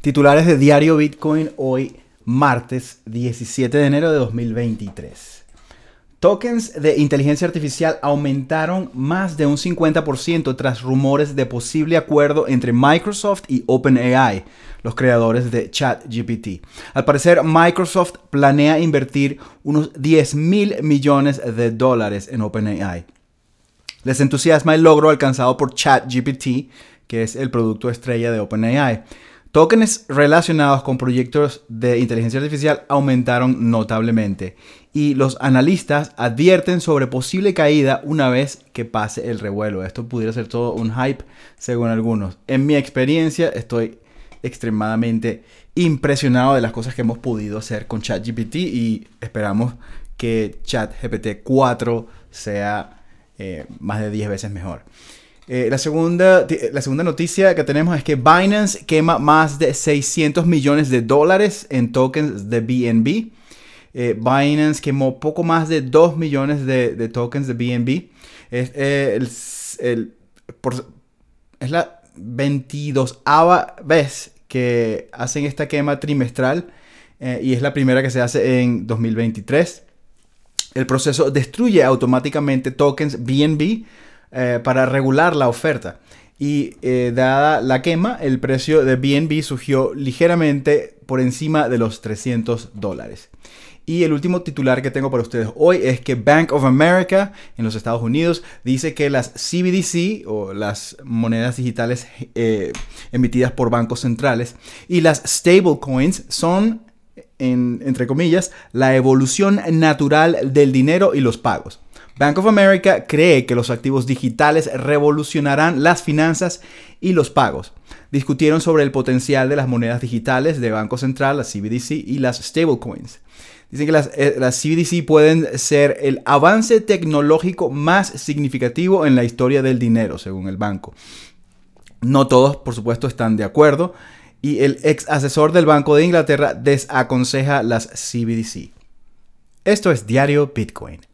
Titulares de Diario Bitcoin hoy martes 17 de enero de 2023. Tokens de inteligencia artificial aumentaron más de un 50% tras rumores de posible acuerdo entre Microsoft y OpenAI, los creadores de ChatGPT. Al parecer, Microsoft planea invertir unos 10 mil millones de dólares en OpenAI. Les entusiasma el logro alcanzado por ChatGPT, que es el producto estrella de OpenAI. Tokens relacionados con proyectos de inteligencia artificial aumentaron notablemente y los analistas advierten sobre posible caída una vez que pase el revuelo. Esto pudiera ser todo un hype según algunos. En mi experiencia estoy extremadamente impresionado de las cosas que hemos podido hacer con ChatGPT y esperamos que ChatGPT 4 sea eh, más de 10 veces mejor. Eh, la, segunda, la segunda noticia que tenemos es que Binance quema más de 600 millones de dólares en tokens de BNB. Eh, Binance quemó poco más de 2 millones de, tokens de BNB. Es, eh, es la 22 vez que hacen esta quema trimestral y es la primera que se hace en 2023. El proceso destruye automáticamente tokens BNB eh, para regular la oferta. Y eh, dada la quema, el precio de BNB surgió ligeramente por encima de los 300 dólares. Y el último titular que tengo para ustedes hoy es que Bank of America en los Estados Unidos dice que las CBDC o las monedas digitales eh, emitidas por bancos centrales y las stablecoins son, entre comillas, la evolución natural del dinero y los pagos. Bank of America cree que los activos digitales revolucionarán las finanzas y los pagos. Discutieron sobre el potencial de las monedas digitales de Banco Central, las CBDC y las stablecoins. Dicen que las, eh, CBDC pueden ser el avance tecnológico más significativo en la historia del dinero, según el banco. No todos, por supuesto, están de acuerdo y el ex asesor del Banco de Inglaterra desaconseja las CBDC. Esto es Diario Bitcoin.